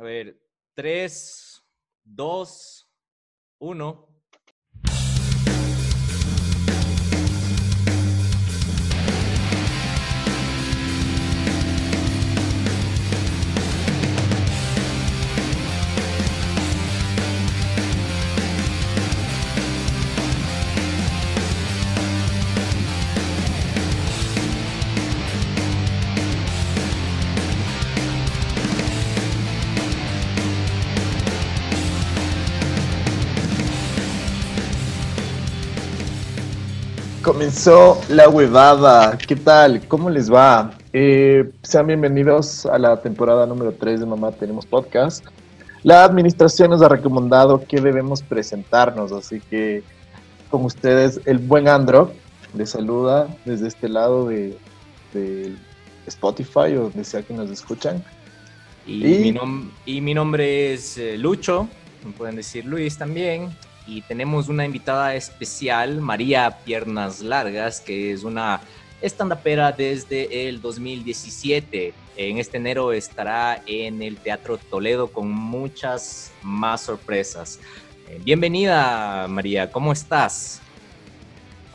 A ver, 3, 2, 1. Comenzó la huevada. ¿Qué tal? ¿Cómo les va? Eh, sean bienvenidos a la temporada número 3 de Mamá Tenemos Podcast. La administración nos ha recomendado que debemos presentarnos, así que con ustedes el buen Andro les saluda desde este lado de, de Spotify o donde sea que nos escuchan. Y, Y- Mi, nom- y mi nombre es eh, Lucho, me pueden decir Luis también. Y tenemos una invitada especial, María Piernas Largas, que es una estandapera desde el 2017. En este enero estará en el Teatro Toledo con muchas más sorpresas. Eh, bienvenida, María, ¿cómo estás?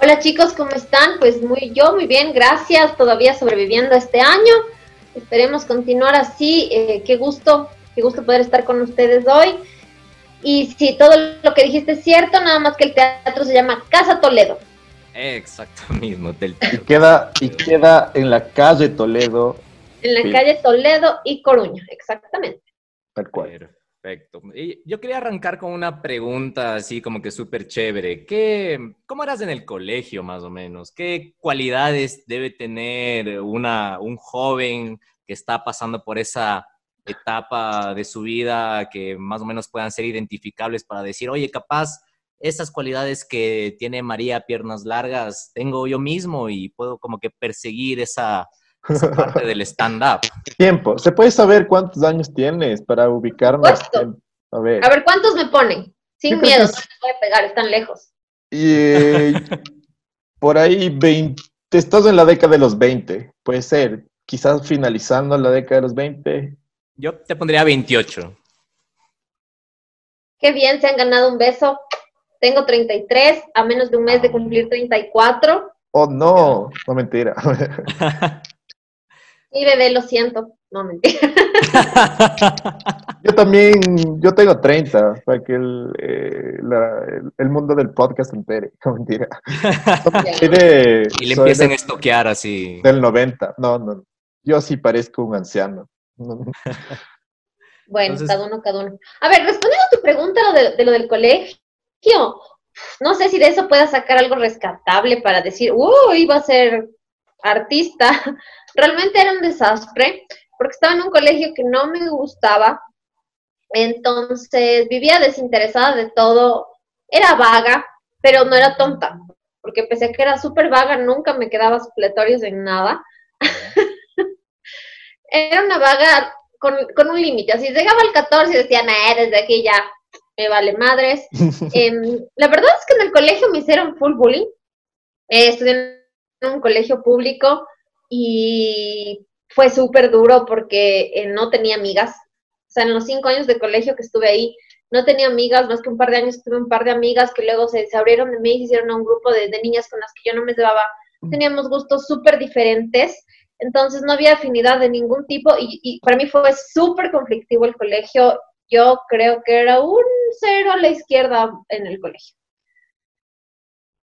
Hola chicos, ¿cómo están? Pues muy yo, muy bien, gracias. Todavía sobreviviendo este año. Esperemos continuar así. Eh, qué gusto, qué gusto poder estar con ustedes hoy. Y si todo lo que dijiste es cierto, nada más que el teatro se llama Casa Toledo. Exacto mismo, del Y queda, y queda en la calle Toledo, En la Sí. calle Toledo y Coruña, exactamente. tal cual. Perfecto. Y yo quería arrancar con una pregunta así como que súper chévere. ¿Qué, ¿Cómo eras en el colegio más o menos? ¿Qué cualidades debe tener una, un joven que está pasando por esa etapa de su vida que más o menos puedan ser identificables para decir, oye, capaz esas cualidades que tiene María Piernas Largas tengo yo mismo y puedo como que perseguir esa, esa parte del stand-up? Tiempo. ¿Se puede saber cuántos años tienes para ubicarnos? En- a ver. A ver, ¿cuántos me ponen? Sin miedo, no es- les voy a pegar, están lejos. Y eh, por ahí 20, estás en la década de los 20, puede ser. Quizás finalizando la década de los 20. Yo te pondría 28. Qué bien, se han ganado un beso. Tengo 33, a menos de un mes de cumplir 34. Oh, no, no mentira. Mi bebé, lo siento. No, mentira. Yo también, yo tengo 30, para que el, eh, la- el, el mundo del podcast se entere. No mentira. Soy de- y le empiecen a estoquear así. del 90. No, no. Yo sí parezco un anciano. No, no. Bueno, Entonces- cada uno, cada uno. A ver, respondiendo a tu pregunta lo de, de lo del colegio, no sé si de eso pueda sacar algo rescatable para decir, uh, iba a ser artista. Realmente era un desastre, porque estaba en un colegio que no me gustaba, entonces vivía desinteresada de todo, era vaga, pero no era tonta, porque pese a que era súper vaga, nunca me quedaba supletorios en nada. era una vaga con, con un límite. Así llegaba al 14 y decía, nah, desde aquí ya me vale madres. Em, la verdad es que en el colegio me hicieron full bullying. Eh, estudié en un colegio público y fue súper duro porque eh, no tenía amigas. O sea, en los cinco años de colegio que estuve ahí, no tenía amigas, más que un par de años tuve un par de amigas que luego se, se abrieron de mí y se hicieron a un grupo de, de niñas con las que yo no me llevaba. Teníamos gustos súper diferentes entonces no había afinidad de ningún tipo y, y para mí fue súper conflictivo el colegio. Yo creo que era un cero a la izquierda en el colegio.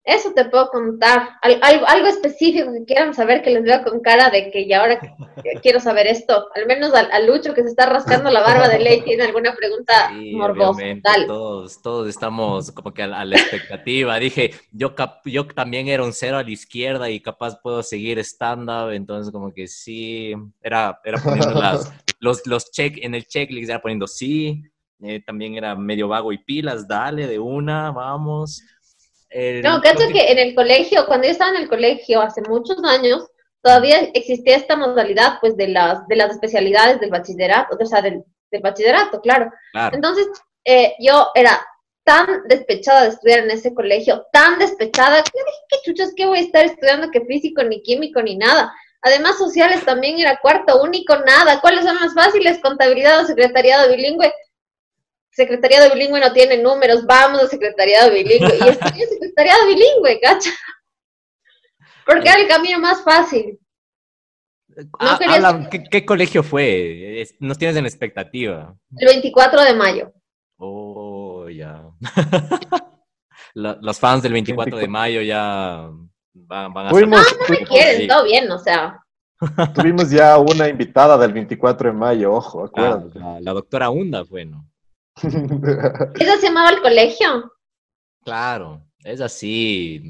Eso te puedo contar. Al- algo, algo específico que quieran saber que les veo con cara de que ya ahora que- que quiero saber esto. Al menos al, al Lucho que se está rascando la barba de ley tiene alguna pregunta Sí, morbosa. Dale. todos, todos estamos como que a la, a la expectativa. Dije, yo, cap- yo también era un cero a la izquierda y capaz puedo seguir stand-up, entonces como que sí, era, era poniendo las, los, los check, en el checklist era poniendo sí, eh, también era medio vago y pilas, dale de una, vamos. El- No, cacho que en el colegio, cuando yo estaba en el colegio hace muchos años, todavía existía esta modalidad pues de las, de las especialidades del bachillerato, o sea, del, del bachillerato, claro. Claro. Entonces, eh, yo era tan despechada de estudiar en ese colegio, tan despechada, que yo dije, qué chuchas, que voy a estar estudiando que físico, ni químico, ni nada. Además, sociales también era cuarto único, nada. ¿Cuáles son las fáciles? Contabilidad o secretariado bilingüe. Secretariado bilingüe no tiene números, vamos a secretariado bilingüe. Y estudié secretariado bilingüe, cacha. Porque era el camino más fácil. Ah, habla, ¿qué, ¿qué, colegio fue? Nos tienes en expectativa. El 24 de mayo. Oh, ya. los fans del 24 de mayo ya van, van a... no, no me quieren, todo bien, o sea. Tuvimos ya una invitada del 24 de mayo, ojo, ah, acuérdate. la, doctora Hunda, bueno. ¿Eso se llamaba el colegio? Claro, es así,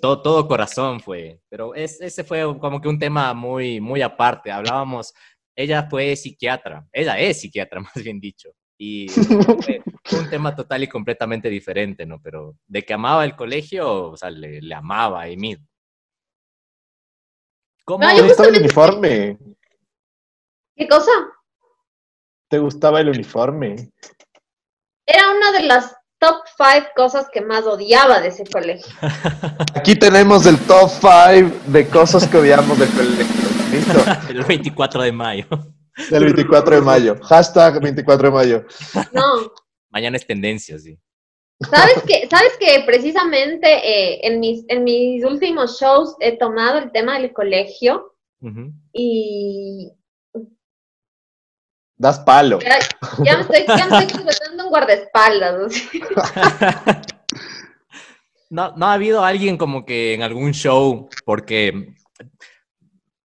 todo, todo corazón fue, pero es, ese fue como que un tema muy, muy aparte. Hablábamos, ella fue psiquiatra, ella es psiquiatra, más bien dicho, y fue, un tema total y completamente diferente, ¿no? Pero de que amaba el colegio, o sea, le, le amaba a Emid. ¿Cómo? ¿Te gustaba el uniforme? ¿Qué cosa? ¿Te gustaba el uniforme? Era una de las top 5 cosas que más odiaba de ese colegio. Aquí tenemos el top 5 de cosas que odiamos del colegio. ¿Listo? El 24 de mayo. El 24 de mayo. Hashtag 24 de mayo. No. Mañana es tendencia, sí. ¿Sabes que, ¿Sabes que precisamente eh, en, mis, en mis últimos shows he tomado el tema del colegio y... Das palo. Ya, me estoy, ya me estoy un guardaespaldas. No, no ha habido alguien como que en algún show, porque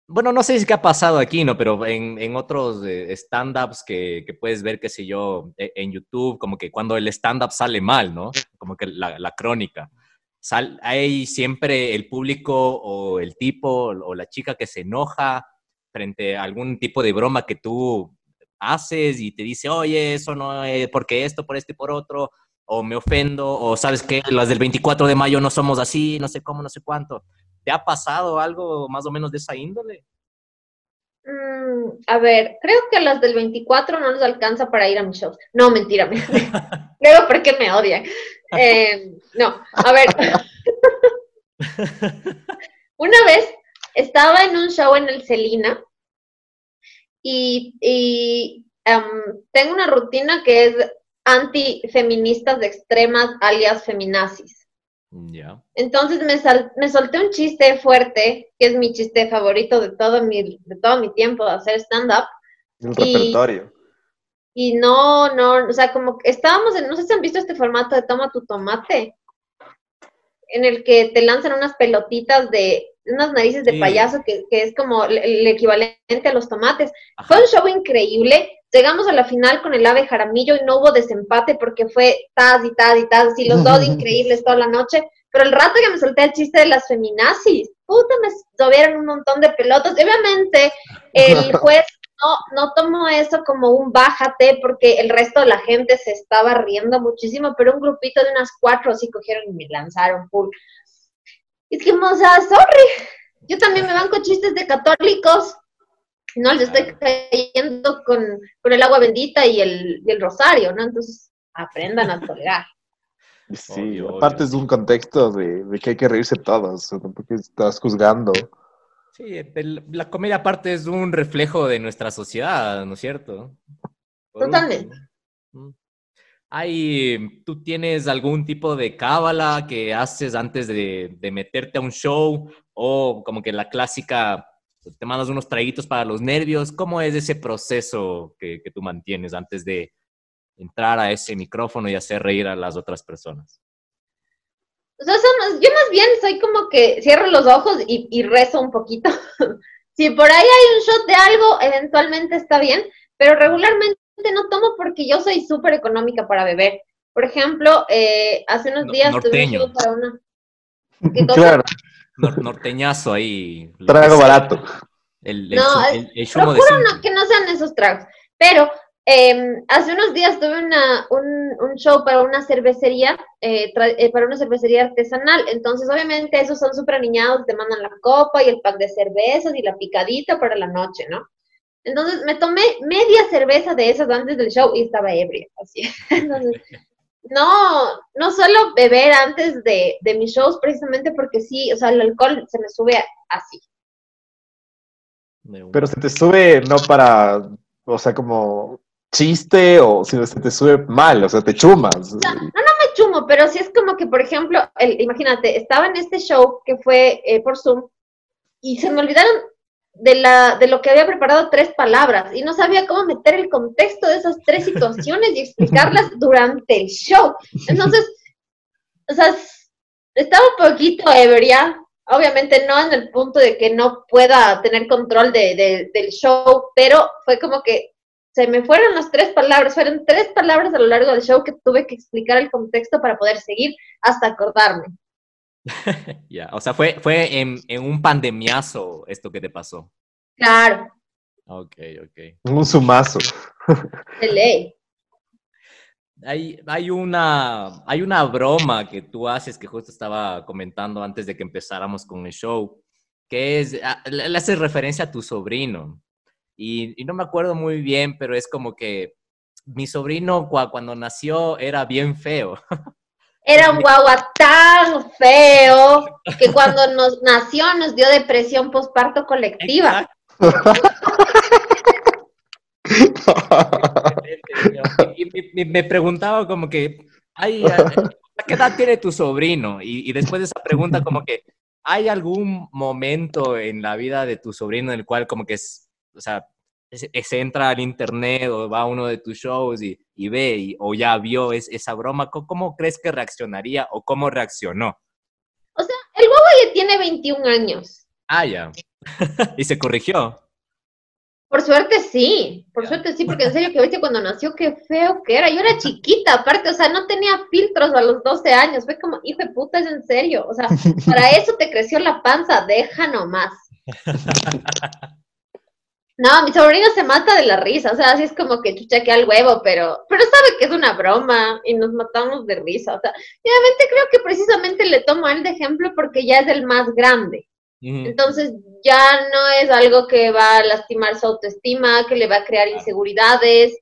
bueno, no sé si qué ha pasado aquí, ¿no? Pero en, en otros eh, stand-ups que, que, puedes ver, qué sé yo, e, en YouTube, como que cuando el stand-up sale mal, ¿no? Como que la, la crónica. Sal, hay siempre el público o el tipo o la chica que se enoja frente a algún tipo de broma que tú haces y te dice, oye, eso no es porque esto, por este y por otro, o me ofendo, o sabes que las del 24 de mayo no somos así, no sé cómo, no sé cuánto. ¿Te ha pasado algo más o menos de esa índole? Mm, a ver, creo que las del 24 no nos alcanza para ir a mis shows. No, mentira, me, creo porque me odian. Eh, no, a ver. Una vez estaba en un show en el Celina y, y um, tengo una rutina que es antifeministas de extremas, alias feminazis. Entonces me, me solté un chiste fuerte, que es mi chiste favorito de todo mi, de todo mi tiempo de hacer stand-up. El repertorio. Y no, no, o sea, como que estábamos en, no sé si han visto este formato de toma tu tomate, en el que te lanzan unas pelotitas de, unas narices de payaso, que, que, es como el, equivalente a los tomates. Fue un show increíble. Llegamos a la final con el ave jaramillo y no hubo desempate porque fue taz y taz y taz, y los dos increíbles toda la noche. Pero el rato que me solté el chiste de las feminazis, puta, me tuvieron un montón de pelotas. Y obviamente el juez no, no tomó eso como un bájate porque el resto de la gente se estaba riendo muchísimo, pero un grupito de unas cuatro así cogieron y me lanzaron full. Y es que, o sea, sorry, yo también me banco chistes de católicos no les estoy cayendo con, el agua bendita y el, el, rosario, ¿no? Entonces, aprendan a tolerar. Sí, aparte es un contexto de, que hay que reírse todos, porque estás juzgando. Sí, la comedia aparte es un reflejo de nuestra sociedad, ¿no es cierto? Totalmente. Hay, ¿Tú tienes algún tipo de cábala que haces antes de, de meterte a un show? O como que la clásica te mandas unos traguitos para los nervios. ¿Cómo es ese proceso que, tú mantienes antes de entrar a ese micrófono y hacer reír a las otras personas? yo más bien soy como que cierro los ojos y, rezo un poquito. si por ahí hay un shot de algo, eventualmente está bien, pero regularmente no tomo porque yo soy súper económica para beber. Por ejemplo, eh, hace unos días tuve un show para una... Claro norteñazo ahí. Trago barato. El, no, procuro que no sean esos tragos. Pero em, hace unos días tuve una, un, show para una cervecería, eh, eh, para una cervecería artesanal. Entonces, obviamente, esos son súper aniñados, te mandan la copa y el pack de cervezas y la picadita para la noche, ¿no? Entonces, me tomé media cerveza de esas antes del show y estaba ebria, así. Entonces, no, no suelo beber antes de, de mis shows precisamente porque sí, o sea, el alcohol se me sube así. Pero se te sube no para, o sea, como chiste o si se te sube mal, o sea, te chumas. No, no, me chumo, pero sí es como que, por ejemplo, el, imagínate, estaba en este show que fue eh, por Zoom y se me olvidaron de, la, de lo que había preparado tres palabras y no sabía cómo meter el contexto de esas tres situaciones y explicarlas durante el show. Entonces, o sea, estaba un poquito ebria, obviamente no en el punto de que no pueda tener control de, del show, pero fue como que se me fueron las tres palabras, fueron tres palabras a lo largo del show que tuve que explicar el contexto para poder seguir hasta acordarme. ya, o sea, fue, fue en, en, un pandemiazo esto que te pasó. Claro. Ok, ok. Un sumazo. De ley. Hay, hay, una, hay una broma que tú haces que justo estaba comentando antes de que empezáramos con el show, que es, le haces referencia a tu sobrino. Y, y, no me acuerdo muy bien, pero es como que mi sobrino cuando nació era bien feo. Era un guagua tan feo que cuando nos nació nos dio depresión postparto colectiva. y, me preguntaba como que, ay, ¿a qué edad tiene tu sobrino? Y, y, después de esa pregunta como que, ¿hay algún momento en la vida de tu sobrino en el cual como que es, o sea, se, entra al internet o va a uno de tus shows y, y ve o ya vio es, esa broma, ¿cómo, crees que reaccionaría o cómo reaccionó? O sea, el guagua ya tiene 21 años. Ah, ya. y se corrigió. Por suerte sí, por suerte sí, porque en serio que viste cuando nació, qué feo que era. Yo era chiquita, aparte, o sea, no tenía filtros a los 12 años. Fue como, hijo de puta, es en serio. O sea, para eso te creció la panza, deja nomás. No, mi sobrino se mata de la risa, o sea, así es como que chuchaquea el huevo, pero, pero sabe que es una broma y nos matamos de risa, o sea, y obviamente creo que precisamente le tomo a él de ejemplo porque ya es el más grande. Entonces ya no es algo que va a lastimar su autoestima, que le va a crear inseguridades.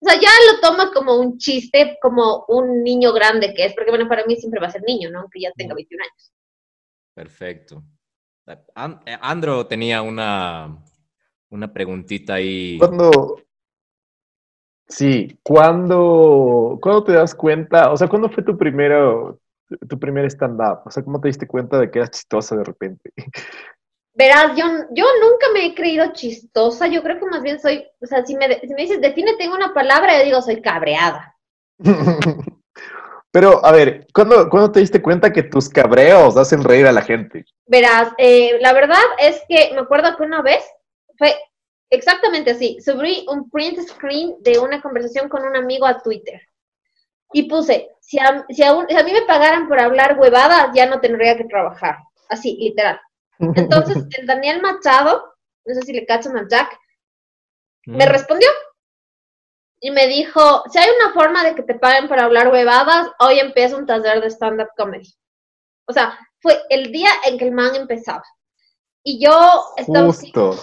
O sea, ya lo toma como un chiste, como un niño grande que es, porque bueno, para mí siempre va a ser niño, ¿no? Aunque ya tenga 21 años. Perfecto. Eh, Andro tenía una, una preguntita ahí. Cuando, sí, ¿cuándo, ¿cuándo te das cuenta? O sea, ¿cuándo fue tu primero, tu primer stand-up? O sea, ¿cómo te diste cuenta de que eras chistosa de repente? Verás, yo, yo nunca me he creído chistosa, yo creo que más bien soy, o sea, si me, si me dices, define, tengo una palabra, yo digo, soy cabreada. Pero, a ver, ¿cuándo, ¿cuándo, te diste cuenta que tus cabreos hacen reír a la gente? Verás, eh, la verdad es que me acuerdo que una vez fue exactamente así, subí un print screen de una conversación con un amigo a Twitter y puse, si a, si a, mí me pagaran por hablar huevadas, ya no tendría que trabajar. Así, literal. Entonces, el Daniel Machado, no sé si le cachan a Jack, me mm. respondió y me dijo, si hay una forma de que te paguen por hablar huevadas, hoy empieza un taller de stand-up comedy. O sea, fue el día en que el man empezaba. Y yo estaba... Justo.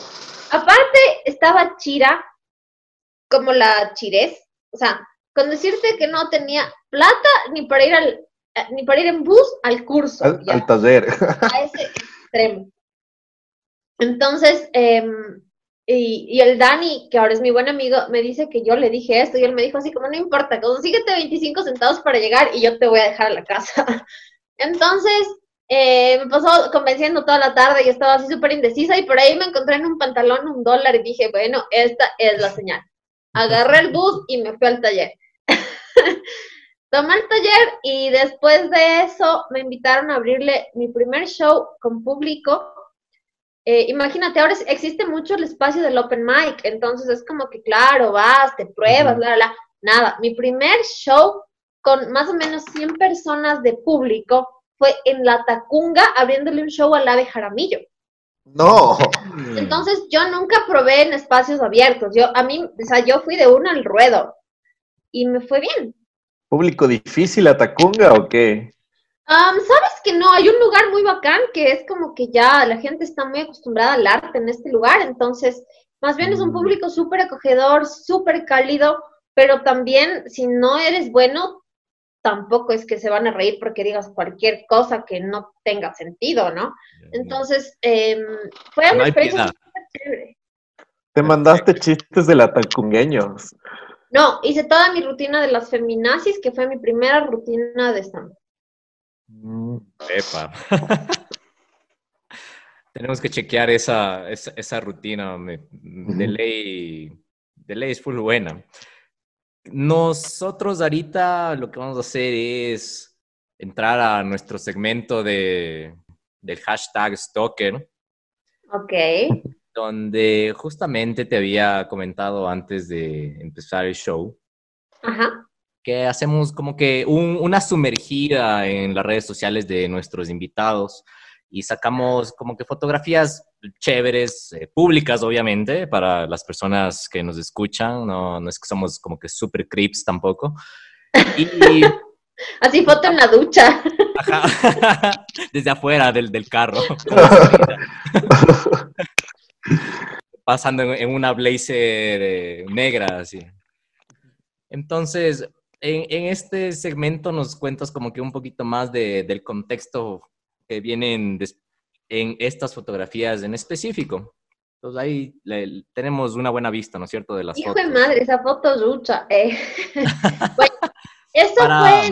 Aparte, estaba Chira, como la chirez. O sea, con decirte que no tenía plata ni para ir al eh, ni para ir en bus al curso. Al, taller. A ese extremo. Entonces, em, y, el Dani, que ahora es mi buen amigo, me dice que yo le dije esto y él me dijo así como, no importa, consíguete 25 centavos para llegar y yo te voy a dejar a la casa. Entonces, eh, me pasó convenciendo toda la tarde y estaba así súper indecisa y por ahí me encontré en un pantalón un dólar y dije, bueno, esta es la señal. Agarré el bus y me fui al taller. Tomé el taller y después de eso me invitaron a abrirle mi primer show con público. Eh, imagínate, ahora existe mucho el espacio del open mic, entonces es como que, claro, vas, te pruebas, bla, bla, Nada, mi primer show con más o menos 100 personas de público fue en La Tacunga abriéndole un show al ave Jaramillo. No. Entonces yo nunca probé en espacios abiertos. Yo, a mí, o sea, yo fui de uno al ruedo y me fue bien. ¿Público difícil a Tacunga o qué? Sabes que no, hay un lugar muy bacán que es como que ya la gente está muy acostumbrada al arte en este lugar, entonces más bien es un mm. público súper acogedor, súper cálido, pero también si no eres bueno, tampoco es que se van a reír porque digas cualquier cosa que no tenga sentido, ¿no? Entonces, em, fue una experiencia chévere. Te mandaste chistes de la tacungueños. No, hice toda mi rutina de las feminazis, que fue mi primera rutina de stand Mm, Epa. Tenemos que chequear esa, esa, esa rutina. de, ley, de ley es full buena. Nosotros ahorita lo que vamos a hacer es entrar a nuestro segmento de, del hashtag Stalker, Ok. donde justamente te había comentado antes de empezar el show Ajá. que hacemos como que un- una sumergida en las redes sociales de nuestros invitados y sacamos como que fotografías chéveres, eh, públicas obviamente, para las personas que nos escuchan, no, no es que somos como que super creeps tampoco. Y Así foto en la ducha. ajá, desde afuera del, del carro, pasando en, una blazer eh, negra así. Entonces, en, en este segmento nos cuentas como que un poquito más de- del contexto que vienen en estas fotografías en específico. Entonces ahí le- tenemos una buena vista, ¿no es cierto? De las Hijo fotos. de madre, esa foto ducha. Eh. bueno, eso Para- fue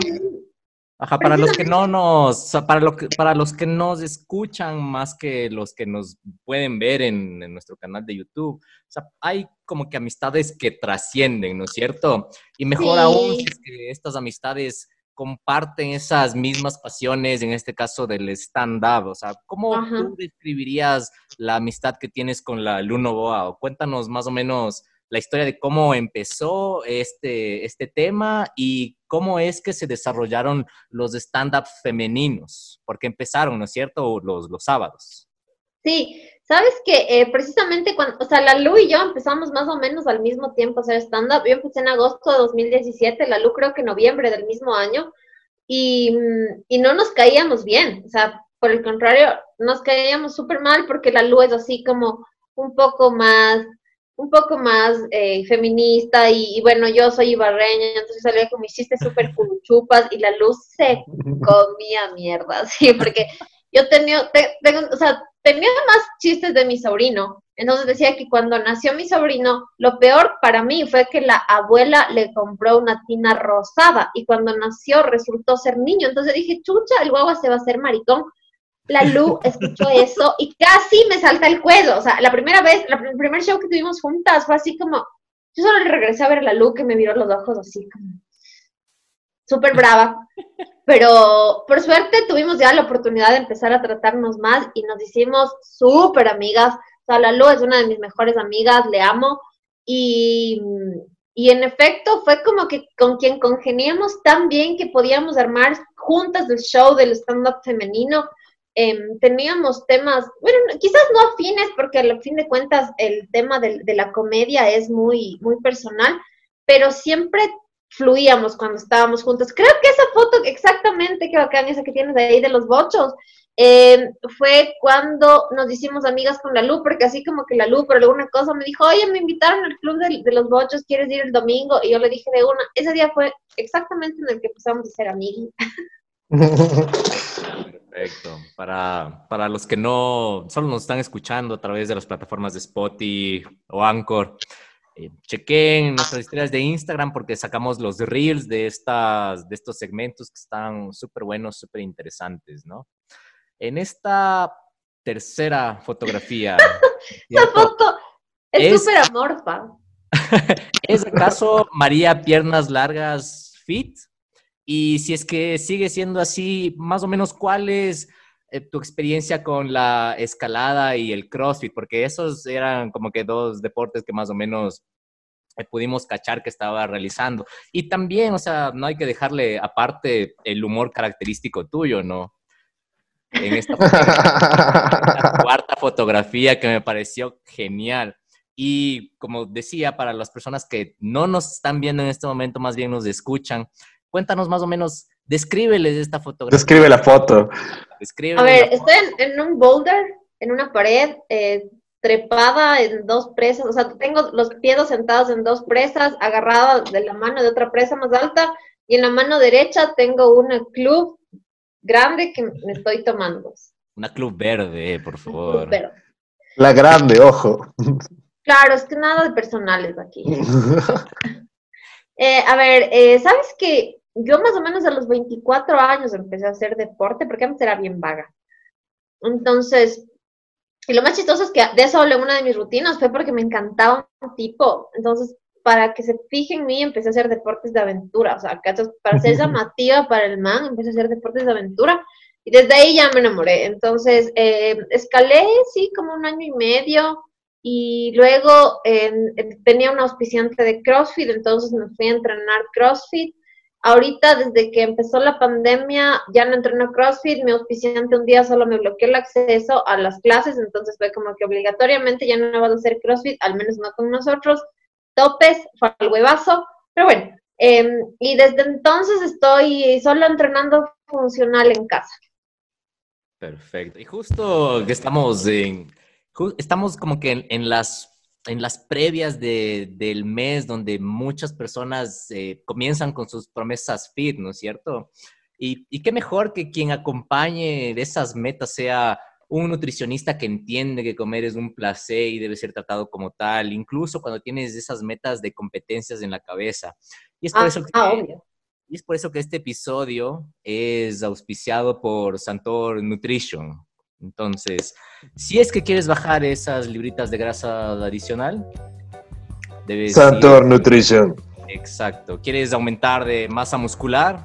Ajá, para los que no nos, para, lo que, para los que nos escuchan más que los que nos pueden ver en, en nuestro canal de YouTube, o sea, hay como que amistades que trascienden, ¿no es cierto? Y mejor Sí. aún si es que estas amistades comparten esas mismas pasiones, en este caso del stand-up, o sea, ¿cómo Ajá. tú describirías la amistad que tienes con la Luno Boa? O cuéntanos más o menos la historia de cómo empezó este, este tema y cómo es que se desarrollaron los stand-up femeninos, porque empezaron, ¿no es cierto?, los, los sábados. Sí, sabes que eh, precisamente cuando, o sea, la Lu y yo empezamos más o menos al mismo tiempo a hacer stand-up. Yo empecé en agosto de 2017, la Lu creo que en noviembre del mismo año, y, mm, y no nos caíamos bien, o sea, por el contrario, nos caíamos súper mal porque la Lu es así como un poco más, un poco más eh, feminista. Y, y bueno, yo soy ibarreña, entonces salía con mis chistes súper chupas y la Luz se comía mierda, sí, porque yo tenía, te- tengo, o sea, tenía más chistes de mi sobrino. Entonces decía que cuando nació mi sobrino, lo peor para mí fue que la abuela le compró una tina rosada y cuando nació resultó ser niño. Entonces dije, chucha, el guagua se va a hacer maricón. La Lu escuchó eso y casi me salta el cuello. O sea, la primera vez, la, el primer show que tuvimos juntas fue así como, yo solo le regresé a ver a la Lu que me miró los ojos así como súper brava. Pero por suerte tuvimos ya la oportunidad de empezar a tratarnos más y nos hicimos súper amigas. O la es una de mis mejores amigas, le amo. Y, y en efecto fue como que con quien congeniamos tan bien que podíamos armar juntas el show del stand-up femenino. Em, teníamos temas, bueno, quizás no afines, porque al fin de cuentas el tema del- de, la comedia es muy, muy personal, pero siempre fluíamos cuando estábamos juntos. Creo que esa foto, exactamente, que bacán esa que tienes ahí de los bochos, eh, fue cuando nos hicimos amigas con la Lu, porque así como que la Lu por alguna cosa me dijo, oye, me invitaron al club de, de los bochos, ¿quieres ir el domingo? Y yo le dije de una, ese día fue exactamente en el que empezamos a ser amigas. Perfecto. Para, para los que no solo nos están escuchando a través de las plataformas de Spotify o Anchor, eh, chequen nuestras historias de Instagram porque sacamos los reels de, estas, de estos segmentos que están súper buenos, súper interesantes, ¿no? En esta tercera fotografía, ¿cierto? foto es súper amorfa. ¿Es acaso María Piernas Largas Fit? Y si es que sigue siendo así, más o menos, ¿cuál es tu experiencia con la escalada y el CrossFit? Porque esos eran como que dos deportes que más o menos eh, pudimos cachar que estaba realizando. Y también, o sea, no hay que dejarle aparte el humor característico tuyo, ¿no? En esta, esta cuarta fotografía que me pareció genial. Y como decía, para las personas que no nos están viendo en este momento, más bien nos escuchan, cuéntanos más o menos, descríbeles esta fotografía. Describe la foto. Descríbeles A ver, estoy en, en un boulder, en una pared, eh, trepada en dos presas, o sea, tengo los pies sentados en dos presas, agarrada de la mano de otra presa más alta, y en la mano derecha tengo una club grande que me estoy tomando. Una club verde, eh, por favor. Pero, La grande, ojo. Claro, es que nada de personales aquí. Eh, a ver, eh, ¿sabes que Yo más o menos a los 24 años empecé a hacer deporte porque antes era bien vaga. Entonces, y lo más chistoso es que de eso hablé una de mis rutinas, fue porque me encantaba un tipo. Entonces, para que se fijen en mí, empecé a hacer deportes de aventura. O sea, para ser llamativa para el man, empecé a hacer deportes de aventura. Y desde ahí ya me enamoré. Entonces, eh, escalé, sí, como un año y medio. Y luego tenía un auspiciante de CrossFit, entonces me fui a entrenar CrossFit. Ahorita, desde que empezó la pandemia, ya no entreno CrossFit, mi auspiciante un día solo me bloqueó el acceso a las clases, entonces fue como que obligatoriamente ya no vas a hacer CrossFit, al menos no con nosotros. Topes, fue al huevazo, pero bueno. Em, y desde entonces estoy solo entrenando funcional en casa. Perfecto. Y justo que estamos en, estamos como que en, las, en las previas del mes donde muchas personas eh, comienzan con sus promesas fit, ¿no es cierto? Y, y, qué mejor que quien acompañe de esas metas sea un nutricionista que entiende que comer es un placer y debe ser tratado como tal, incluso cuando tienes esas metas de competencias en la cabeza. Y es por, ah, eso, que, ah, y es por eso que este episodio es auspiciado por Santor Nutrition. Entonces, si es que quieres bajar esas libritas de grasa adicional, debes... Santor Nutrition. Exacto. ¿Quieres aumentar de masa muscular?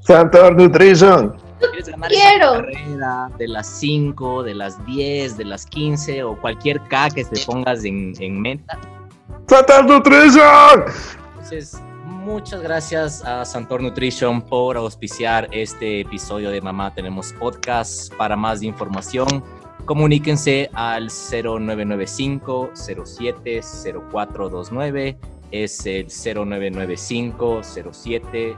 Santor Nutrition. ¿Quieres ganar Quiero. Esa carrera de las 5, de las 10, de las 15 o cualquier K que te pongas en, en meta? ¡Santor Nutrition! Entonces, muchas gracias a Santor Nutrition por auspiciar este episodio de Mamá Tenemos Podcast. Para más información, comuníquense al 0995 07 0429 es el 0995 07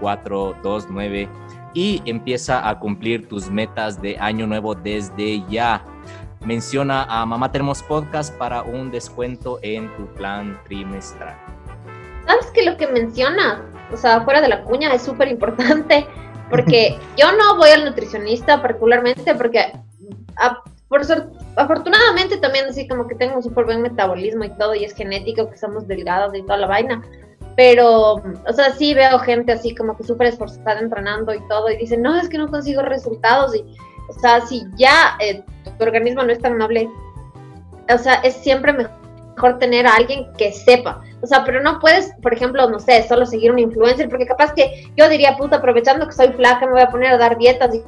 0429 y empieza a cumplir tus metas de año nuevo desde ya. Menciona a Mamá Tenemos Podcast para un descuento en tu plan trimestral. ¿Sabes que lo que mencionas, o sea, fuera de la cuña, es súper importante? Porque yo no voy al nutricionista particularmente porque por afortunadamente también así como que tengo un súper buen metabolismo y todo y es genético que somos delgados y toda la vaina. Pero, o sea, sí veo gente así como que súper esforzada entrenando y todo y dicen, no, es que no consigo resultados y, o sea, si ya eh, tu organismo no es tan noble, o sea, es siempre mejor tener a alguien que sepa. O sea, pero no puedes, por ejemplo, no sé, solo seguir un influencer, porque capaz que yo diría, puta, aprovechando que soy flaca, me voy a poner a dar dietas y,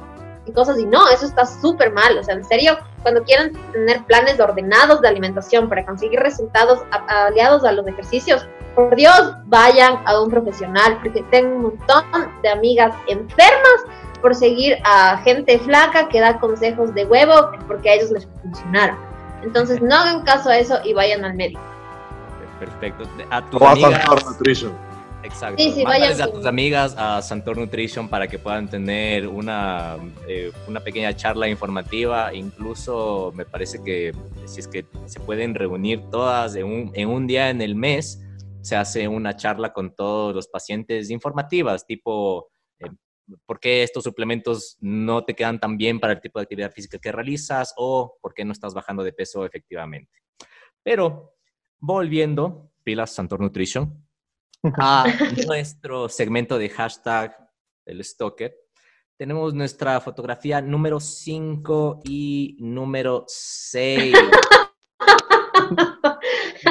cosas, y no, eso está súper mal. O sea, en serio, cuando quieran tener planes ordenados de alimentación para conseguir resultados aliados a los ejercicios, por Dios, vayan a un profesional, porque tengo un montón de amigas enfermas por seguir a gente flaca que da consejos de huevo porque a ellos les funcionaron. Entonces, no hagan caso a eso y vayan al médico. Perfecto. A tus amigas. Nutrition. Exacto. Sí, sí, a tus amigas a Santor Nutrition para que puedan tener una, eh, una pequeña charla informativa. Incluso me parece que si es que se pueden reunir todas en un, en un día en el mes, se hace una charla con todos los pacientes informativas, tipo eh, por qué estos suplementos no te quedan tan bien para el tipo de actividad física que realizas o por qué no estás bajando de peso efectivamente. Pero volviendo, pilas Santor Nutrition, a nuestro segmento de hashtag del Stalker, tenemos nuestra fotografía número 5 y número 6.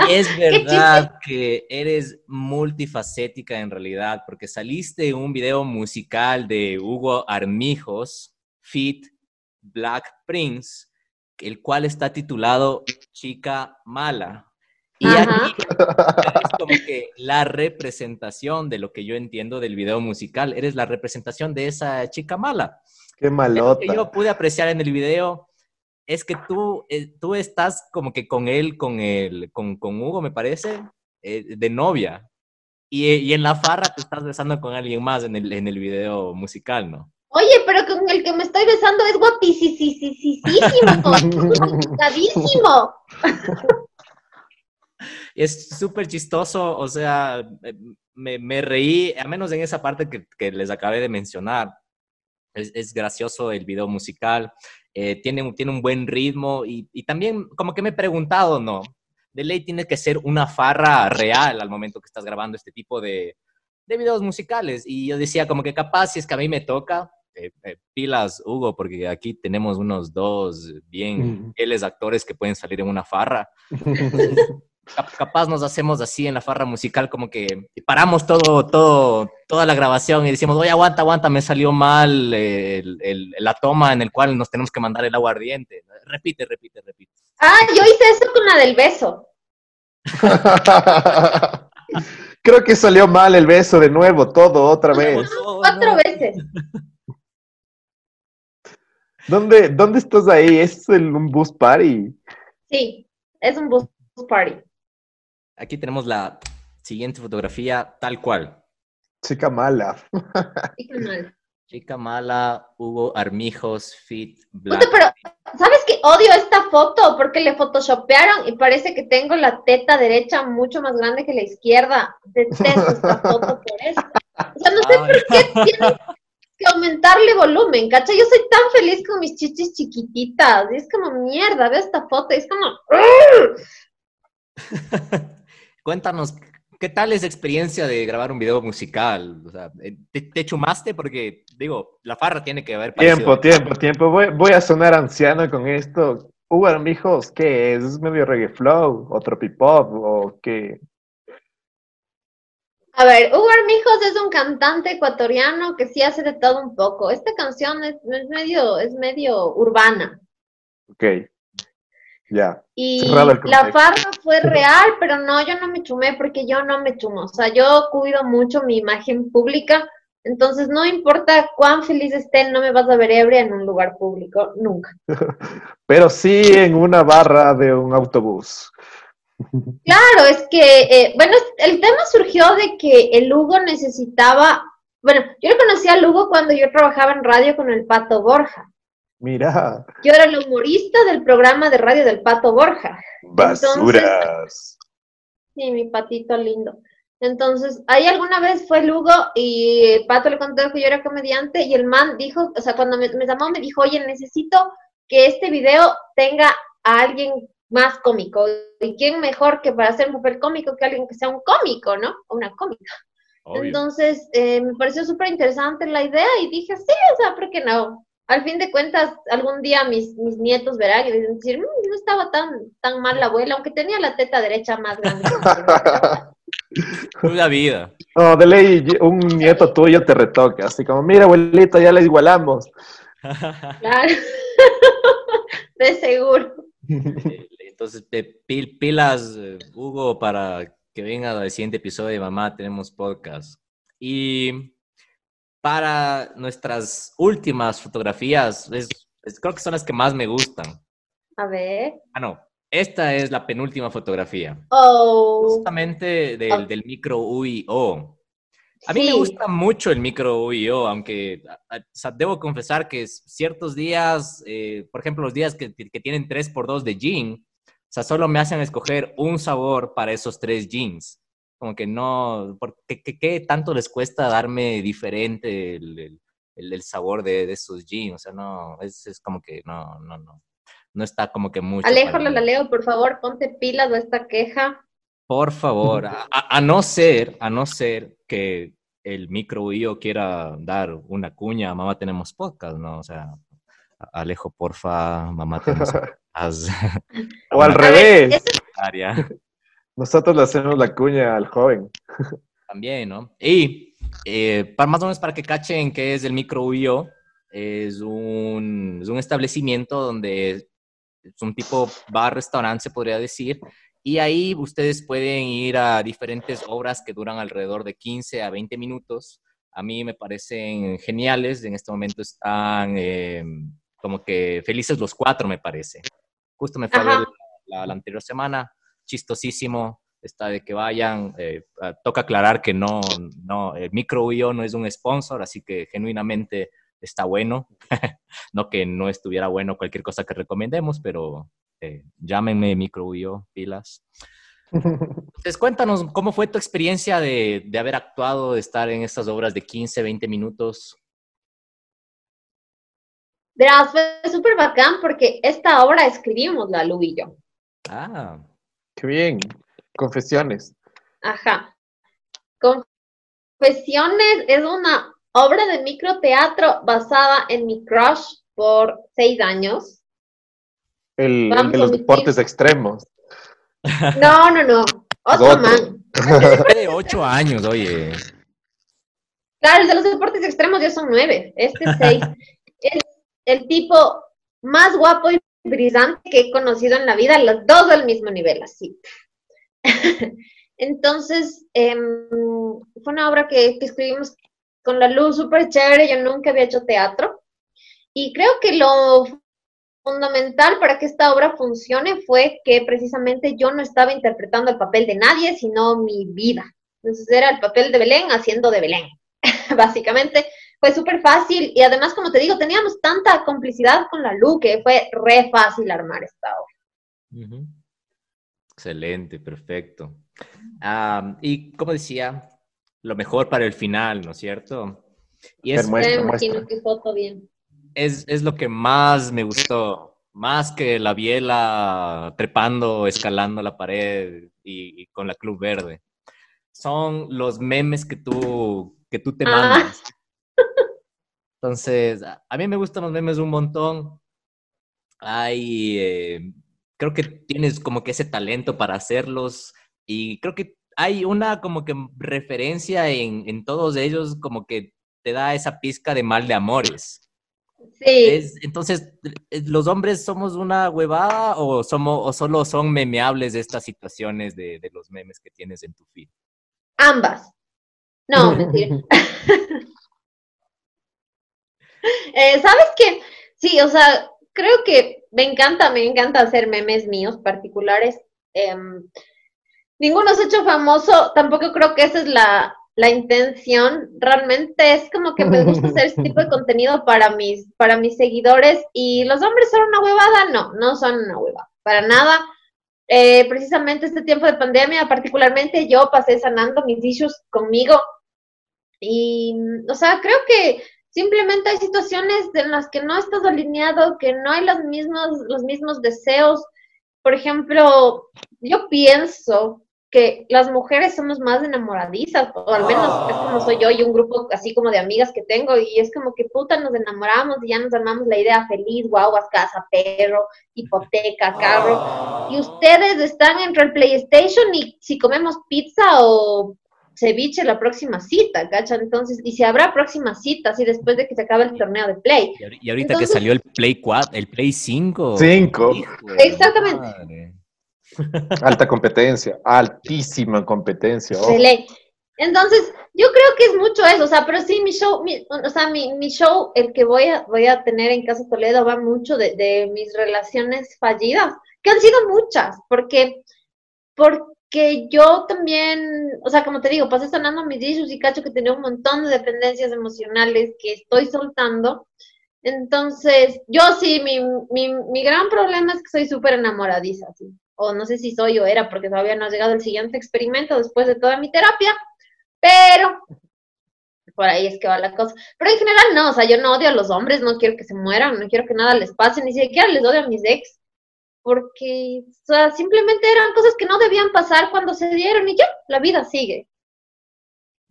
es verdad que eres multifacética en realidad, porque saliste en un video musical de Hugo Armijos, Fit Black Prince, el cual está titulado Chica Mala. Y aquí es como que la representación de lo que yo entiendo del video musical. Eres la representación de esa chica mala. Qué malota. Lo que yo pude apreciar en el video es que tú, eh, tú estás como que con él, con, el, con, con Hugo, me parece, eh, de novia. Y, y, en la farra te estás besando con alguien más en el, en el video musical, ¿no? Oye, pero con el que me estoy besando es guapísimo, guapísimo. es súper chistoso, o sea, me, me, reí, a menos en esa parte que, que, les acabé de mencionar. es, gracioso el video musical, eh, tiene, tiene un buen ritmo y, y, también como que me he preguntado, ¿no? De ley tiene que ser una farra real al momento que estás grabando este tipo de, de videos musicales. Y yo decía como que capaz si es que a mí me toca, eh, eh, pilas, Hugo, porque aquí tenemos unos dos bien fieles actores que pueden salir en una farra. capaz nos hacemos así en la farra musical, como que paramos todo, todo, toda la grabación y decimos, oye, aguanta, aguanta, me salió mal la toma en el cual nos tenemos que mandar el agua ardiente. Repite, repite, repite. Ah, yo hice eso con la del beso. Creo que salió mal el beso de nuevo, todo, otra vez. Cuatro veces. ¿Dónde, ¿Dónde estás ahí? ¿Es el, un bus party? Sí, es un bus party. Aquí tenemos la siguiente fotografía tal cual. Chica mala. Chica mala. Chica mala, Hugo Armijos, Fit, Black. pero, ¿sabes qué? Odio esta foto porque le photoshopearon y parece que tengo la teta derecha mucho más grande que la izquierda. Detesto esta foto por eso. O sea, no sé por qué tienen que aumentarle volumen, ¿cachai? Yo soy tan feliz con mis chichis chiquititas. Y es como, mierda, ve esta foto. Y es como... Cuéntanos, ¿qué tal es la experiencia de grabar un video musical? O sea, eh, ¿te, chumaste? Porque, digo, la farra tiene que haber Tiempo, tiempo, tiempo. Voy, a sonar anciano con esto. Hugo, mijos, ¿qué es? ¿Es medio reggae flow o tropipop o qué? A ver, Hugo Armijos es un cantante ecuatoriano que sí hace de todo un poco. Esta canción es, es medio, es medio urbana. Ok. Ya. Y la farra fue real, pero no, yo no me chumé porque yo no me chumo. O sea, yo cuido mucho mi imagen pública, entonces no importa cuán feliz estén, no me vas a ver ebria en un lugar público, nunca. pero sí en una barra de un autobús. Claro, es que, eh, bueno, el tema surgió de que el Hugo necesitaba, bueno, yo le conocí al Hugo cuando yo trabajaba en radio con el Pato Borja. Mira. Yo era el humorista del programa de radio del Pato Borja. Basuras. sí, mi patito lindo. Entonces, ahí alguna vez fue Lugo y Pato le contó que yo era comediante y el man dijo, o sea, cuando me, llamó me dijo, oye, necesito que este video tenga a alguien más cómico. ¿Y quién mejor que para hacer un papel cómico que alguien que sea un cómico, ¿no? O una cómica. Entonces, eh, me pareció súper interesante la idea y dije, sí, o sea, ¿por qué no? Al fin de cuentas, algún día mis, mis nietos verán y dicen, decir, no estaba tan, tan mal la abuela, aunque tenía la teta derecha más grande. Una vida. No, de ley, un nieto tuyo te retoca, así como, mira, abuelita, ya la igualamos. Claro, de seguro. Entonces, pilas, eh, Hugo, para que venga al siguiente episodio de Mamá Tenemos Podcast. Y para nuestras últimas fotografías, creo que son las que más me gustan. A ver. Ah, no. Esta es la penúltima fotografía. Oh. Justamente del, del micro UIO. A mí me gusta mucho el micro UIO, aunque debo confesar que ciertos días, eh, por ejemplo, los días que, que tienen 3x2 de jean, o sea, solo me hacen escoger un sabor para esos tres jeans como que no, porque, ¿qué, tanto les cuesta darme diferente el, el, sabor de, de, esos jeans? O sea, no, es, es, como que no, no, no, no está como que mucho. Aléjalo, la leo, por favor, ponte pilas de esta queja. Por favor, a, a, no ser, a no ser que el micro yo quiera dar una cuña, mamá tenemos podcast, ¿no? O sea, Alejo, porfa, mamá tenemos o al revés. Nosotros le hacemos la cuña al joven. También, ¿no? Y eh, para más o menos para que cachen que es el micro UIO, es un, es un establecimiento donde es un tipo bar, restaurante, se podría decir, y ahí ustedes pueden ir a diferentes obras que duran alrededor de 15 a 20 minutos. A mí me parecen geniales. En este momento están eh, como que felices los cuatro, me parece. Justo me fue a ver la, la, anterior semana chistosísimo está de que vayan. Eh, toca aclarar que no, no, el micro yo no es un sponsor, así que genuinamente está bueno. no que no estuviera bueno cualquier cosa que recomendemos, pero eh, llámenme micro yo, pilas. Entonces, cuéntanos, ¿cómo fue tu experiencia de, de, haber actuado, de estar en estas obras de 15, 20 minutos? Verás, fue súper bacán porque esta obra escribimos la Lu y yo. Ah. Qué bien. Confesiones. Ajá. Confesiones es una obra de microteatro basada en mi crush por seis años. El, de los deportes extremos. No, no, no. Otro Otro. man. Fue de ocho años, oye. Claro, el de los deportes extremos ya son nueve. Este es seis. es el tipo más guapo y brillante que he conocido en la vida, los dos al mismo nivel, así. Entonces, em, fue una obra que, que escribimos con la luz súper chévere. Yo nunca había hecho teatro. Y creo que lo fundamental para que esta obra funcione fue que precisamente yo no estaba interpretando el papel de nadie, sino mi vida. Entonces era el papel de Belén haciendo de Belén. Básicamente fue súper fácil y además, como te digo, teníamos tanta complicidad con la Lu que fue re fácil armar esta obra. Excelente, perfecto. Y como decía, lo mejor para el final, ¿no es cierto? Y es, Pero Muestra, Me imagino muestra. que foto bien. es, es lo que más me gustó, más que la biela trepando, escalando la pared y, y con la Club Verde. Son los memes que tú, que tú te Ah. Entonces, a mí me gustan los memes un montón. Hay, eh, creo que tienes como que ese talento para hacerlos y creo que hay una como que referencia en, en todos ellos como que te da esa pizca de mal de amores. Sí, Es- entonces, eh, ¿los hombres somos una huevada o, somos, o solo son memeables estas situaciones de, de los memes que tienes en tu feed? ambas. No, mentira. Eh, ¿Sabes qué? Sí, o sea, creo que me encanta, me encanta hacer memes míos particulares. Em, ninguno se ha hecho famoso, tampoco creo que esa es la, la intención. Realmente es como que me gusta hacer este tipo de contenido para mis, para mis seguidores. Y los hombres son una huevada, no, no son una huevada, para nada. Eh, precisamente este tiempo de pandemia, particularmente yo pasé sanando mis issues conmigo. Y, o sea, creo que simplemente hay situaciones en las que no estás alineado, que no hay los mismos, los mismos deseos. Por ejemplo, yo pienso que las mujeres somos más enamoradizas, o al menos es como soy yo y un grupo así como de amigas que tengo, y es como que puta nos enamoramos y ya nos armamos la idea feliz, guaguas, casa, perro, hipoteca, carro, y ustedes están entre el PlayStation y si comemos pizza o ceviche la próxima cita, ¿cacha? Entonces, y si habrá próxima cita, así después de que se acabe el torneo de Play. Y ahori- y ahorita Entonces- que salió el Play 4, el Play 5. Cinco. hijo de Exactamente. madre. Alta competencia, altísima competencia. oh. de ley. Entonces, yo creo que es mucho eso, o sea, pero sí, mi show, mi- o sea, mi, mi show, el que voy a, voy a tener en Casa Toledo, va mucho de, de mis relaciones fallidas, que han sido muchas, porque, porque yo también, o sea, como te digo, pasé sanando mis issues y cacho que tenía un montón de dependencias emocionales que estoy soltando. Entonces, yo sí, mi, mi, mi gran problema es que soy súper enamoradiza, sí. O no sé si soy o era, porque todavía no ha llegado el siguiente experimento después de toda mi terapia, pero por ahí es que va la cosa. Pero en general no, o sea, yo no odio a los hombres, no quiero que se mueran, no quiero que nada les pase, ni siquiera les odio a mis ex, porque, o sea, simplemente eran cosas que no debían pasar cuando se dieron y ya, la vida sigue.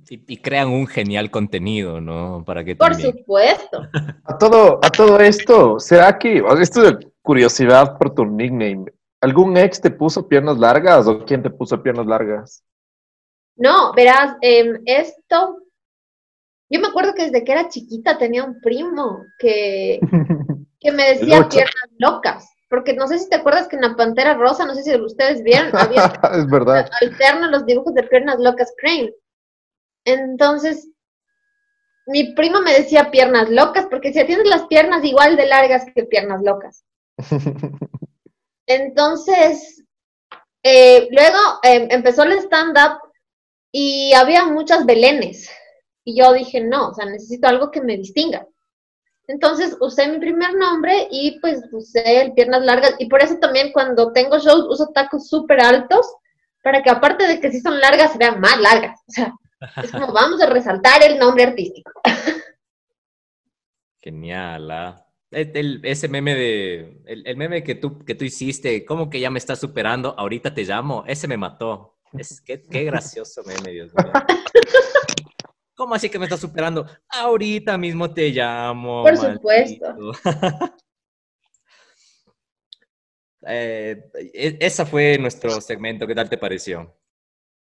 Y, y crean un genial contenido, ¿no? Para que Por también. supuesto. A todo, a todo esto, ¿será que, esto de curiosidad por tu nickname, ¿algún ex te puso piernas largas o quién te puso piernas largas? No, verás, em, esto, yo me acuerdo que desde que era chiquita tenía un primo que, que me decía piernas locas, porque no sé si te acuerdas que en la Pantera Rosa, no sé si ustedes vieron, había es verdad. alterno los dibujos de piernas locas Crane. Entonces, mi primo me decía piernas locas, porque si tienes las piernas igual de largas que piernas locas. Entonces, eh, luego eh, empezó el stand-up y había muchas belenes. Y yo dije, no, o sea, necesito algo que me distinga. Entonces usé mi primer nombre y pues usé el piernas largas. Y por eso también cuando tengo shows uso tacos súper altos para que aparte de que sí son largas, se vean más largas. O sea, es como vamos a resaltar el nombre artístico. Genial, ¿ah? ese meme de. El, meme que tú, que tú hiciste, ¿cómo que ya me estás superando? Ahorita te llamo. Ese me mató. Es, qué, qué gracioso meme, Dios mío. ¿Cómo así que me estás superando? Ahorita mismo te llamo. Por supuesto. eh, e, esa fue nuestro segmento. ¿Qué tal te pareció?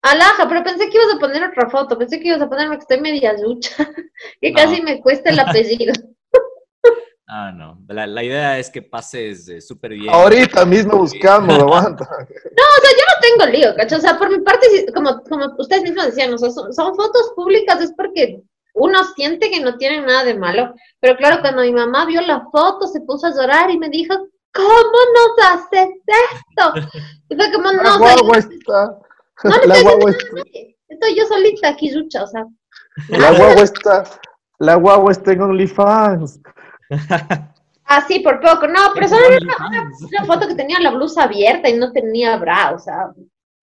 Alaja, pero pensé que ibas a poner otra foto. Pensé que ibas a ponerme que estoy media lucha. que casi me cuesta el apellido. Ah, no. La, idea es que pases eh, súper bien. Ahorita mismo buscamos, aguanta. No, o sea, yo no tengo lío, ¿cacho? O sea, por mi parte, como, como ustedes mismos decían, o sea, son, fotos públicas, es porque uno siente que no tienen nada de malo. Pero claro, cuando mi mamá vio la foto, se puso a llorar y me dijo, ¿cómo nos haces esto? Y fue como, no, la guagua está. No la guagua está. Estoy yo solita aquí, Rucha, o sea. La guagua está. La guagua está en OnlyFans. Ah, sí, por poco. No, pero solo era una, foto que tenía la blusa abierta y no tenía bra, o sea,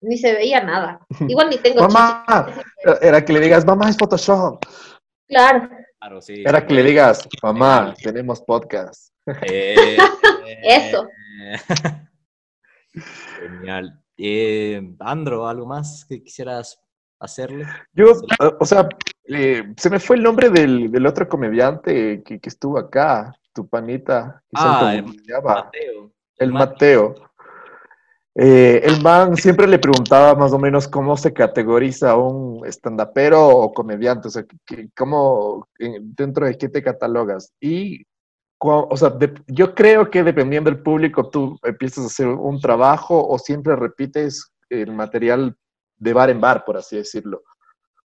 ni se veía nada. Igual ni tengo Mamá, era que le digas, mamá, es Photoshop. Claro. claro sí, era que le digas, mamá, tenemos podcast. Eh, Eso. Genial. Eh, Andro, ¿algo más que quisieras hacerle? Yo, o sea, eh, se me fue el nombre del, del otro comediante que, que, estuvo acá, tu panita. ah, el Mateo. El Mateo. Eh, el man siempre le preguntaba más o menos cómo se categoriza un estandapero o comediante, o sea, que, cómo, dentro de qué te catalogas. Y, o sea, yo creo que dependiendo del público, tú empiezas a hacer un trabajo o siempre repites el material de bar en bar, por así decirlo.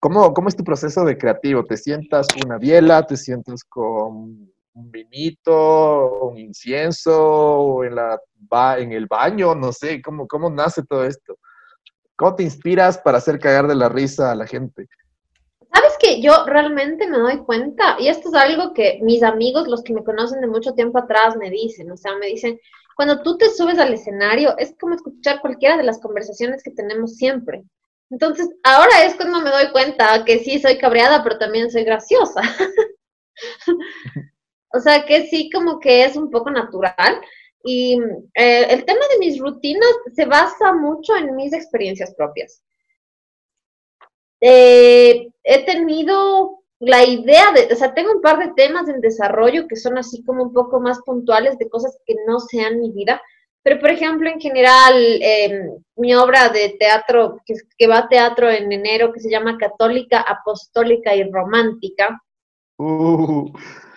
¿Cómo, ¿Cómo es tu proceso de creativo? ¿Te sientas una biela? ¿Te sientas con un vinito, un incienso, en, la, en el baño? No sé, ¿cómo, ¿cómo nace todo esto? ¿Cómo te inspiras para hacer cagar de la risa a la gente? Sabes que yo realmente me doy cuenta, y esto es algo que mis amigos, los que me conocen de mucho tiempo atrás, me dicen, o sea, me dicen, cuando tú te subes al escenario, es como escuchar cualquiera de las conversaciones que tenemos siempre. Entonces, ahora es cuando me doy cuenta que sí soy cabreada, pero también soy graciosa. o sea, que sí como que es un poco natural. Y eh, el tema de mis rutinas se basa mucho en mis experiencias propias. Eh, he tenido la idea de, o sea, tengo un par de temas en desarrollo que son así como un poco más puntuales de cosas que no sean mi vida, pero, por ejemplo, en general, em, mi obra de teatro, que, va a teatro en enero, que se llama Católica, Apostólica y Romántica, uh.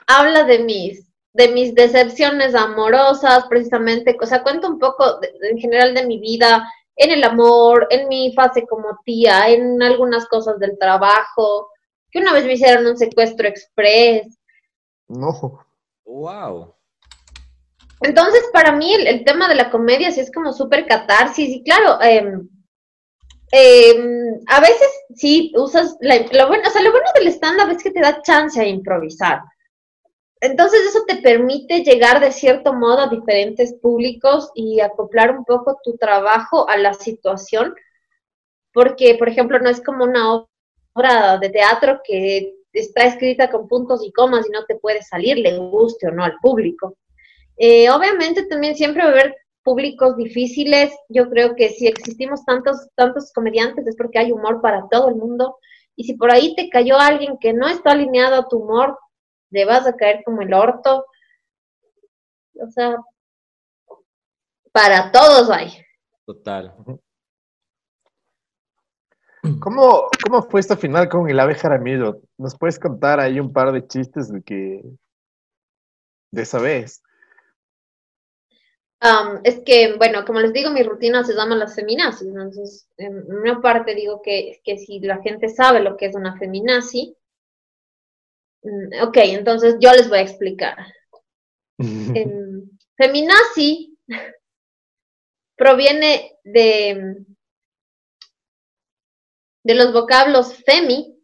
habla de mis, de mis decepciones amorosas, precisamente, o sea, cuento un poco en general de mi vida, en el amor, en mi fase como tía, en algunas cosas del trabajo, que una vez me hicieron un secuestro express. No. Wow. Entonces, para mí el, tema de la comedia sí es como súper catarsis y claro, em, em, a veces sí usas, lo bueno, o sea, lo bueno del stand-up es que te da chance a improvisar. Entonces eso te permite llegar de cierto modo a diferentes públicos y acoplar un poco tu trabajo a la situación, porque, por ejemplo, no es como una obra de teatro que está escrita con puntos y comas y no te puede salir, le guste o no al público. Eh, obviamente también siempre va a haber públicos difíciles. Yo creo que si existimos tantos, tantos comediantes es porque hay humor para todo el mundo. Y si por ahí te cayó alguien que no está alineado a tu humor, le vas a caer como el orto. O sea, para todos hay. Total. ¿Cómo, ¿Cómo fue esta final con el ave Jaramillo? ¿Nos puedes contar ahí un par de chistes de que de esa vez? Es que, bueno, como les digo, mi rutina se llama las feminazis. Entonces, en una parte digo que, que si la gente sabe lo que es una feminazi, mm, ok, entonces yo les voy a explicar. feminazi proviene de, de los vocablos femi,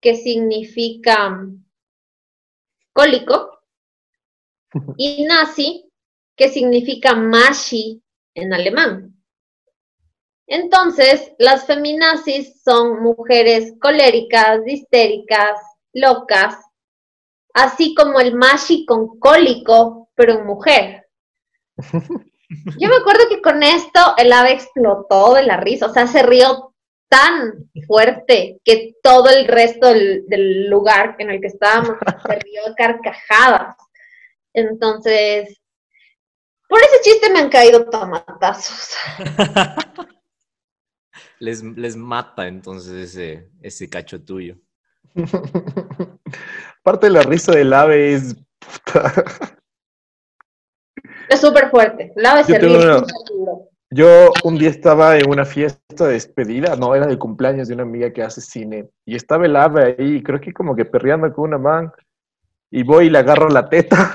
que significa cólico, y nazi, que significa Mashi en alemán. Entonces, las feminazis son mujeres coléricas, histéricas, locas, así como el mashi con cólico, pero en mujer. Yo me acuerdo que con esto el ave explotó de la risa, o sea, se rió tan fuerte que todo el resto del, lugar en el que estábamos se rió de carcajadas. Entonces, por ese chiste me han caído tomatazos. les, les mata entonces ese, ese cacho tuyo. Parte de la risa del ave es... es súper fuerte. El ave se ríe yo un día estaba en una fiesta de despedida, no, era de cumpleaños de una amiga que hace cine, y estaba el ave ahí, creo que como que perreando con una man, y voy y le agarro la teta,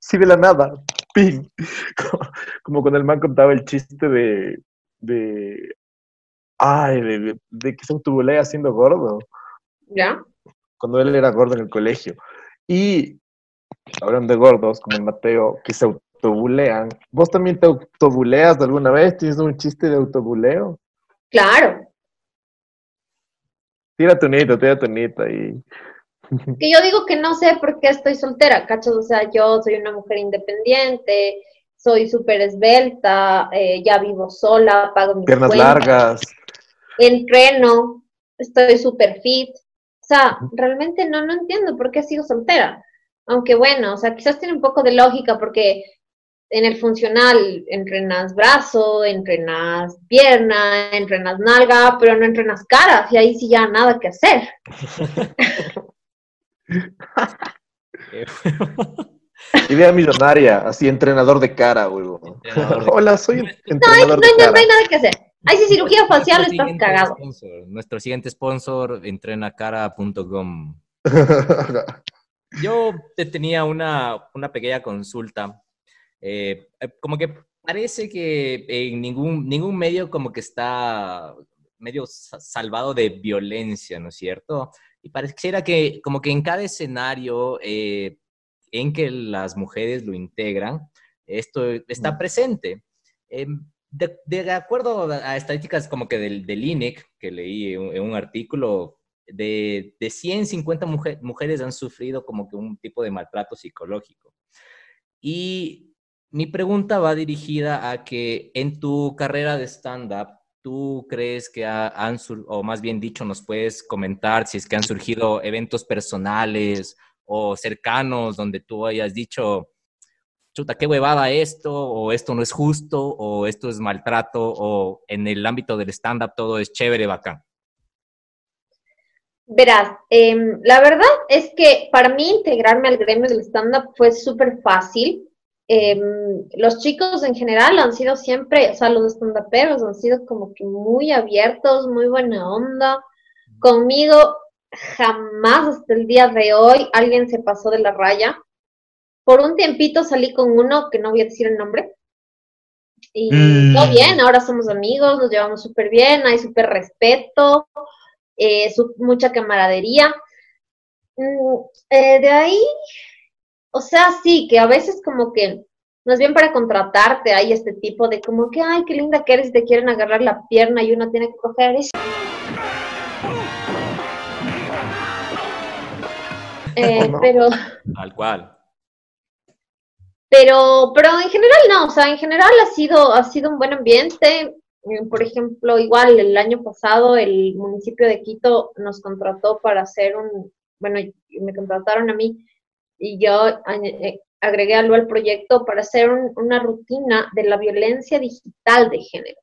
sí de la nada, ping, como, cuando el man contaba el chiste de, de, ay, de, de, que se autobulea siendo gordo. ¿Ya? Cuando él era gordo en el colegio. Y hablando de gordos, como el Mateo, que se autobulean. ¿Vos también te autobuleas alguna vez? ¿Tienes un chiste de autobuleo? Claro. Tira tu nito, tira tu nito y... Que yo digo que no sé por qué estoy soltera, ¿cachos? O sea, yo soy una mujer independiente, soy súper esbelta, eh, ya vivo sola, pago mis Piernas largas. Entreno, estoy súper fit. O sea, realmente no, no entiendo por qué sigo soltera. Aunque bueno, o sea, quizás tiene un poco de lógica porque en el funcional entrenas brazo, entrenas pierna, entrenas nalga, pero no entrenas cara, y ahí sí ya nada que hacer. Idea millonaria, así entrenador de cara, huevo. Hola, soy entrenador no, de cara. No hay nada que hacer. Ahí sí cirugía facial, estás cagado. Nuestro siguiente sponsor, entrenacara.com. Yo te tenía una, una pequeña consulta eh, eh, como que parece que en ningún, ningún medio como que está medio salvado de violencia, ¿no es cierto? Y pareciera que como que en cada escenario eh, en que las mujeres lo integran, esto está presente. Em, de, acuerdo a estadísticas como que del, del INEC, que leí en, un artículo, de, de 150 mujeres han sufrido como que un tipo de maltrato psicológico. Y mi pregunta va dirigida a que en tu carrera de stand-up, ¿tú crees que han, o más bien dicho, nos puedes comentar si es que han surgido eventos personales o cercanos donde tú hayas dicho, chuta, qué huevada esto, o esto no es justo, o esto es maltrato, o en el ámbito del stand-up todo es chévere, bacán? Verás, em, la verdad es que para mí integrarme al gremio del stand-up fue súper fácil Em, los chicos en general han sido siempre, o sea, los estandaperos han sido como que muy abiertos, muy buena onda. Conmigo jamás hasta el día de hoy alguien se pasó de la raya. Por un tiempito salí con uno que no voy a decir el nombre. Y todo mm. bien, ahora somos amigos, nos llevamos súper bien, hay súper respeto, eh, mucha camaradería. Mm, eh, de ahí, o sea, sí, que a veces como que, más bien para contratarte hay este tipo de como que, ay, qué linda que eres y te quieren agarrar la pierna y uno tiene que coger eso. Eh, pero... Tal cual. Pero, pero en general no, o sea, en general ha sido, ha sido un buen ambiente. Eh, por ejemplo, igual el año pasado el municipio de Quito nos contrató para hacer un, bueno, me contrataron a mí y yo eh, agregué algo al proyecto para hacer una rutina de la violencia digital de género.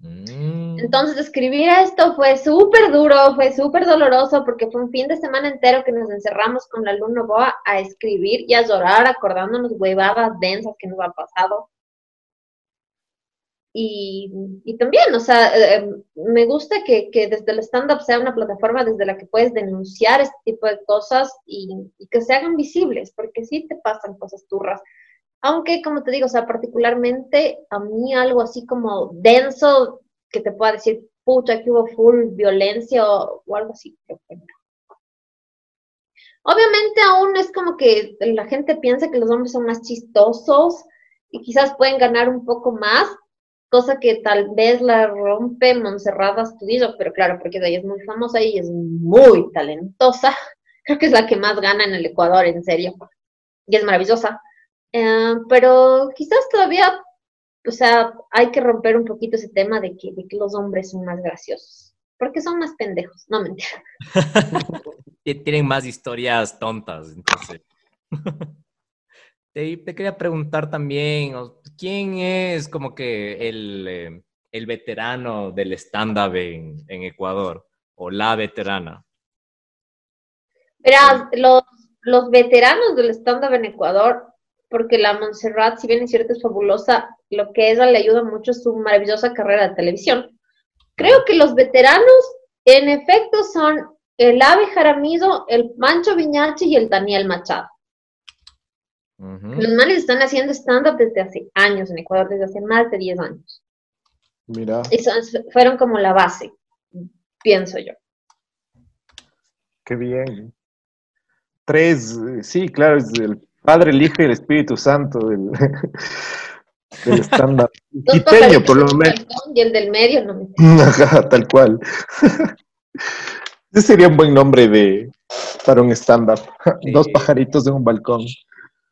Mm. Entonces, escribir esto fue súper duro, fue súper doloroso, porque fue un fin de semana entero que nos encerramos con la alumno Boa a escribir y a llorar, acordándonos huevadas densas que nos ha pasado. Y, también, o sea, eh, me gusta que, desde el stand-up sea una plataforma desde la que puedes denunciar este tipo de cosas y, que se hagan visibles, porque sí te pasan cosas turras. Aunque, como te digo, o sea, particularmente a mí algo así como denso, que te pueda decir, pucha, que hubo full violencia o, algo así, Obviamente aún es como que la gente piensa que los hombres son más chistosos y quizás pueden ganar un poco más, cosa que tal vez la rompe Montserrat Astudillo, pero claro, porque ella es muy famosa y es muy talentosa. creo que es la que más gana en el Ecuador, en serio, y es maravillosa. Eh, pero quizás todavía, o sea, hay que romper un poquito ese tema de que, de que los hombres son más graciosos, porque son más pendejos, no mentira. Tienen más historias tontas, entonces. te, quería preguntar también, ¿quién es como que el, eh, el veterano del stand-up en, en Ecuador? O la veterana. Verás, los, los veteranos del stand-up en Ecuador, porque la Montserrat, si bien es cierto, es fabulosa, lo que ella le ayuda mucho es su maravillosa carrera de televisión. Creo que los veteranos, en efecto, son el Ave Jaramizo, el Mancho Viñachi y el Daniel Machado. Los males están haciendo stand-up desde hace años en Ecuador, desde hace más de 10 años. Mira. Y fueron como la base, pienso yo. Qué bien tres, sí, claro, es el Padre, el Hijo y el Espíritu Santo del, del estándar. Quiteño, por lo menos. Y el del medio, no tal cual. Ese sería un buen nombre de para un estándar. Dos pajaritos en un balcón.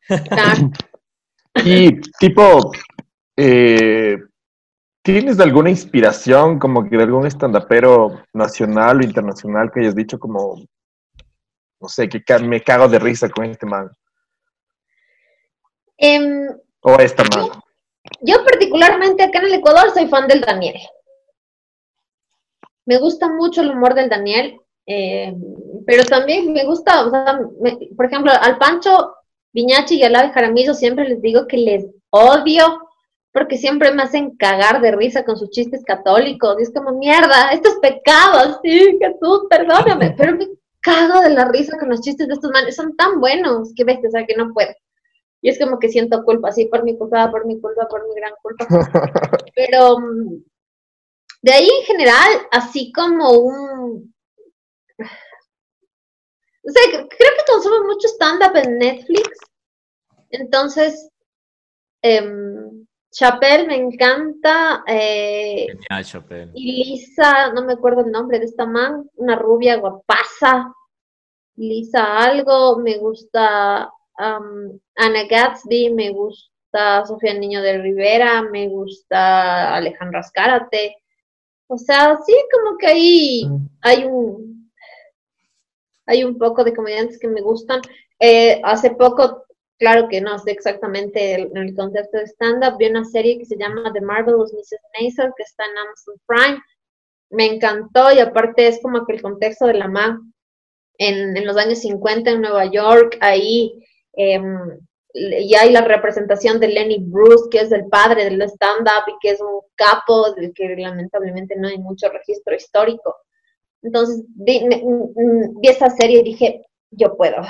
y tipo, eh, ¿tienes alguna inspiración como que de algún estandapero nacional o internacional que hayas dicho como no sé, que me cago de risa con este man. Em, o esta man. Yo, particularmente acá en el Ecuador soy fan del Daniel. Me gusta mucho el humor del Daniel, em, pero también me gusta, o sea, por ejemplo, al Pancho Viñachi y al Ave Jaramillo siempre les digo que les odio porque siempre me hacen cagar de risa con sus chistes católicos. Y es como, mierda, esto es pecado, sí, Jesús, perdóname. Pero me cago de la risa con los chistes de estos manes, son tan buenos que ves, o sea, que no puedo. Y es como que siento culpa, sí, por mi culpa, por mi culpa, por mi gran culpa. Pero mm, de ahí en general, así como un... O sea, creo que consumo mucho stand-up en Netflix. Entonces, eh, Chapel me encanta. Eh, Genial, Chapel. Y Lisa, no me acuerdo el nombre de esta man, una rubia guapaza. Lisa algo, me gusta um, Ana Gatsby, me gusta Sofía Niño de Rivera, me gusta Alejandra Escárate. O sea, sí, como que ahí mm. hay un hay un poco de comediantes que me gustan. Eh, hace poco claro que no sé exactamente el, el de stand-up, vi una serie que se llama The Marvelous Mrs. Maisel, que está en Amazon Prime. Me encantó y aparte es como que el contexto de la MAN en, en los años 50 en Nueva York, ahí eh, hay la representación de Lenny Bruce, que es el padre del stand-up y que es un capo del que lamentablemente no hay mucho registro histórico. Entonces vi, vi esa serie y dije, yo puedo,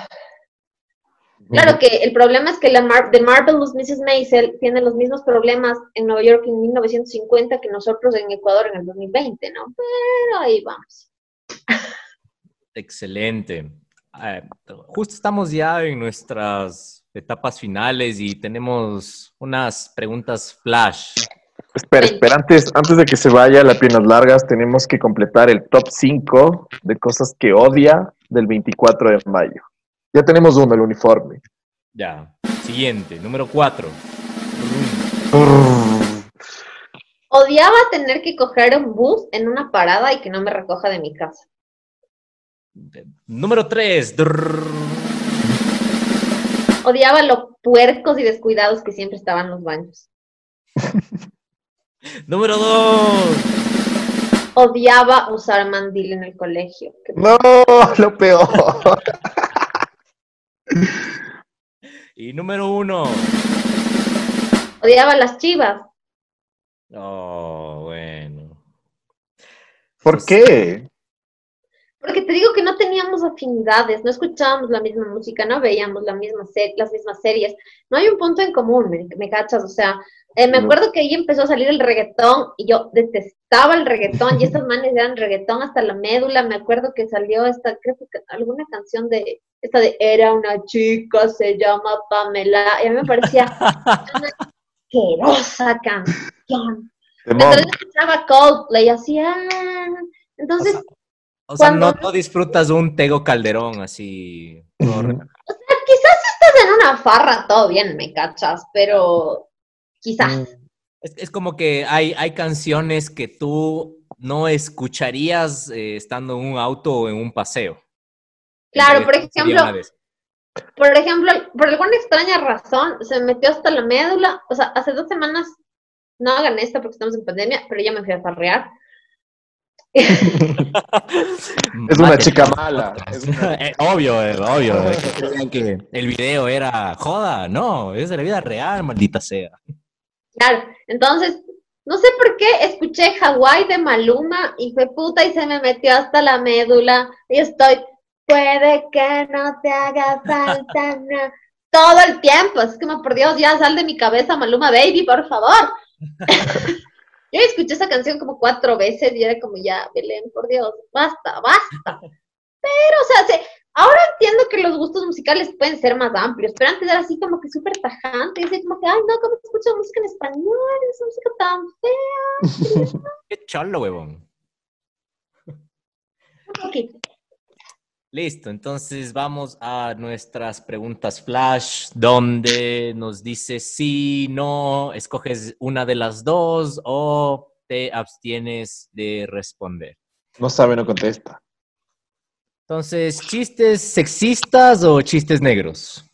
Claro que el problema es que la Mar The Marvelous Mrs. Maisel tiene los mismos problemas en Nueva York en 1950 que nosotros en Ecuador en el 2020, ¿no? Pero ahí vamos. Excelente. Eh, justo estamos ya en nuestras etapas finales y tenemos unas preguntas flash. Espera, espera, antes, antes de que se vaya a las piernas largas, tenemos que completar el top 5 de cosas que odia del 24 de mayo. Ya tenemos uno, el uniforme. Ya. Siguiente, número cuatro. Odiaba tener que coger un bus en una parada y que no me recoja de mi casa. Número tres. Odiaba los puercos y descuidados que siempre estaban en los baños. Número dos. Odiaba usar mandil en el colegio. No, lo peor. Y número uno. Odiaba las chivas. Oh, bueno. ¿Por qué? Porque te digo que no teníamos afinidades, no escuchábamos la misma música, no veíamos la misma las mismas series. No hay un punto en común, me, me cachas. O sea, eh, me acuerdo que ahí empezó a salir el reggaetón y yo detestaba el reggaetón y estas manes eran reggaetón hasta la médula. Me acuerdo que salió esta, creo que alguna canción de, esta de Era una chica, se llama Pamela. Y a mí me parecía una asquerosa canción. Entonces escuchaba Coldplay, así, ah. Entonces, O sea, no, Cuando- no disfrutas un Tego Calderón así. Ujú. relajado. Quizás estás en una farra, todo bien, me cachas, pero quizás. Mm, Es, es como que hay, hay canciones que tú no escucharías eh, estando en un auto o en un paseo. Claro, por ejemplo, por ejemplo, por alguna extraña razón, se me metió hasta la médula. O sea, hace dos semanas, no hagan esto porque estamos en pandemia, pero ya me fui a farrear. Es una chica mala. es una- Eh, obvio, eh, obvio. eh, que el video era joda. No, es de la vida real, maldita sea. Claro, entonces, no sé por qué escuché Hawái de Maluma y fue puta y se me metió hasta la médula y estoy, puede que no te haga falta nada. Todo el tiempo, es como por Dios, ya sal de mi cabeza Maluma Baby, por favor. Yo escuché esa canción como cuatro veces y era como ya, Belén, por Dios, basta, basta. Pero, o sea, se- ahora entiendo que los gustos musicales pueden ser más amplios, pero antes era así como que súper tajante, y así como que, ay, no, ¿cómo se escucha música en español? Esa música tan fea. Qué cholo, huevón. Ok. Listo, entonces vamos a nuestras preguntas flash, donde nos dice sí, no, escoges una de las dos o te abstienes de responder. No sabe, no contesta. Entonces, ¿chistes sexistas o chistes negros?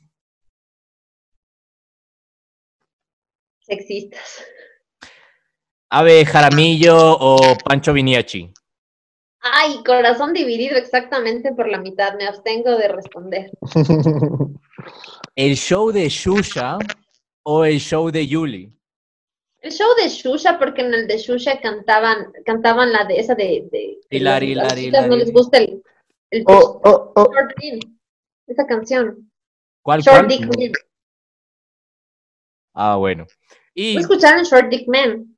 Sexistas. Ave Jaramillo o Pancho Viniachi. Ay, corazón dividido exactamente por la mitad, me abstengo de responder. ¿El show de Shusha o el show de Yuli? El show de Shusha, porque en el de Shusha cantaban, cantaban la de esa de, de, de Hilari, las hilari, chicas no les gusta el, el Oh, oh, oh. Short Dick, esa canción. ¿Cuál, Short cuál? Dick Man. Ah, bueno. Y, ¿No escucharon Short Dick Man?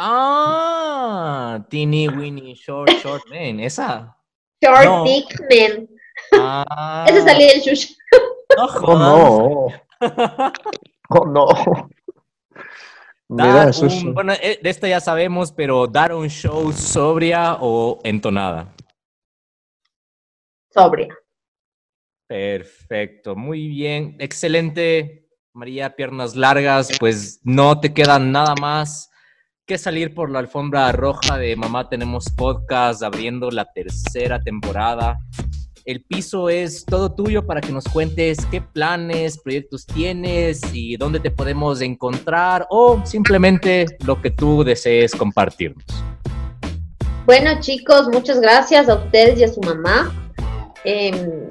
Ah, Teeny Winnie Short Short Man, esa. Short No. Dick Man. Ah, Ese salía del Shusha. no Oh, no. Oh, no. Mira, Dar un- bueno, eh, de esta ya sabemos, pero dar un show sobria o entonada. Sobria. Perfecto, muy bien, excelente. María, piernas largas, pues no te queda nada más que salir por la alfombra roja de Mamá Tenemos Podcast abriendo la tercera temporada. El piso es todo tuyo para que nos cuentes qué planes, proyectos tienes y dónde te podemos encontrar o simplemente lo que tú desees compartirnos. Bueno, chicos, muchas gracias a ustedes y a su mamá. Em,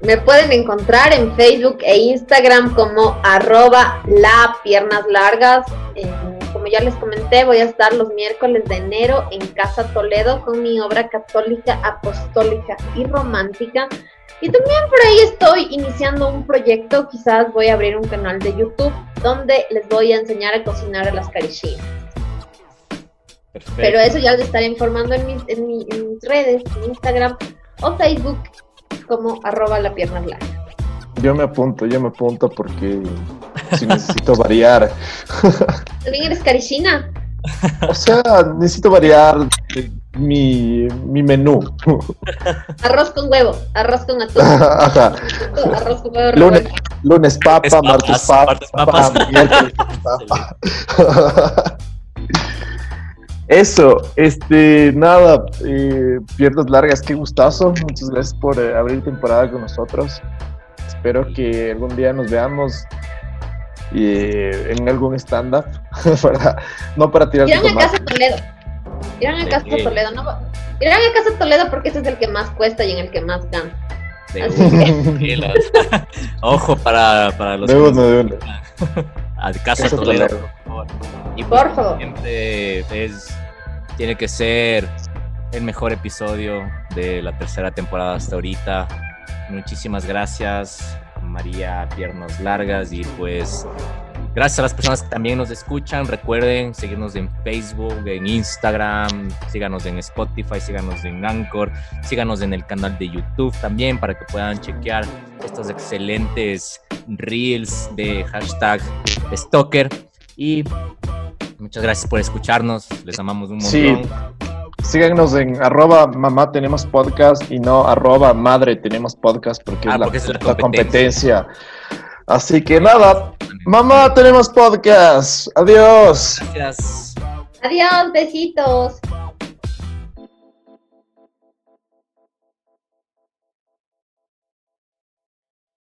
me pueden encontrar en Facebook e Instagram como arroba la piernas largas. Como ya les comenté, voy a estar los miércoles de enero en Casa Toledo con mi obra católica, apostólica y romántica. Y también por ahí estoy iniciando un proyecto, quizás voy a abrir un canal de YouTube donde les voy a enseñar a cocinar a las carichinas. Perfecto. Pero eso ya les estaré informando en mis, en, mi- en mis redes, en Instagram o Facebook, como arroba la pierna blanca. Yo me apunto, yo me apunto porque si necesito variar. ¿También eres carichina? O sea, necesito variar mi, mi menú. Arroz con huevo, arroz con atún, Ajá. arroz con huevo Lunes, lunes papa, papas, martes papa, martes papas. miércoles papa. Eso, este, nada, eh, piernas largas, qué gustazo. Muchas gracias por eh, abrir temporada con nosotros. Espero que algún día nos veamos eh, en algún stand-up. No para tirar Irán a. Casa Toledo. Irán a Casa Sí. Toledo, no Irán a Casa Toledo porque ese es el que más cuesta y en el que más gana. De Así una, pilas. Ojo para, para los De que uno, de uno. A Casa Casa Toledo, Toledo. por favor. Y Por pues, favor. siempre es, tiene que ser el mejor episodio de la tercera temporada hasta ahorita. Muchísimas gracias, María Piernas Largas, y pues gracias a las personas que también nos escuchan. Recuerden seguirnos en Facebook, en Instagram, síganos en Spotify, síganos en Anchor, síganos en el canal de YouTube también para que puedan chequear estos excelentes reels de hashtag Stalker. Y muchas gracias por escucharnos, les amamos un montón. Sí. Síganos en arroba mamá tenemos podcast y no arroba madre tenemos podcast porque, Ah, es, la, porque es la la competencia. Así que nada, mamá tenemos podcast. Adiós. Gracias. Adiós, besitos.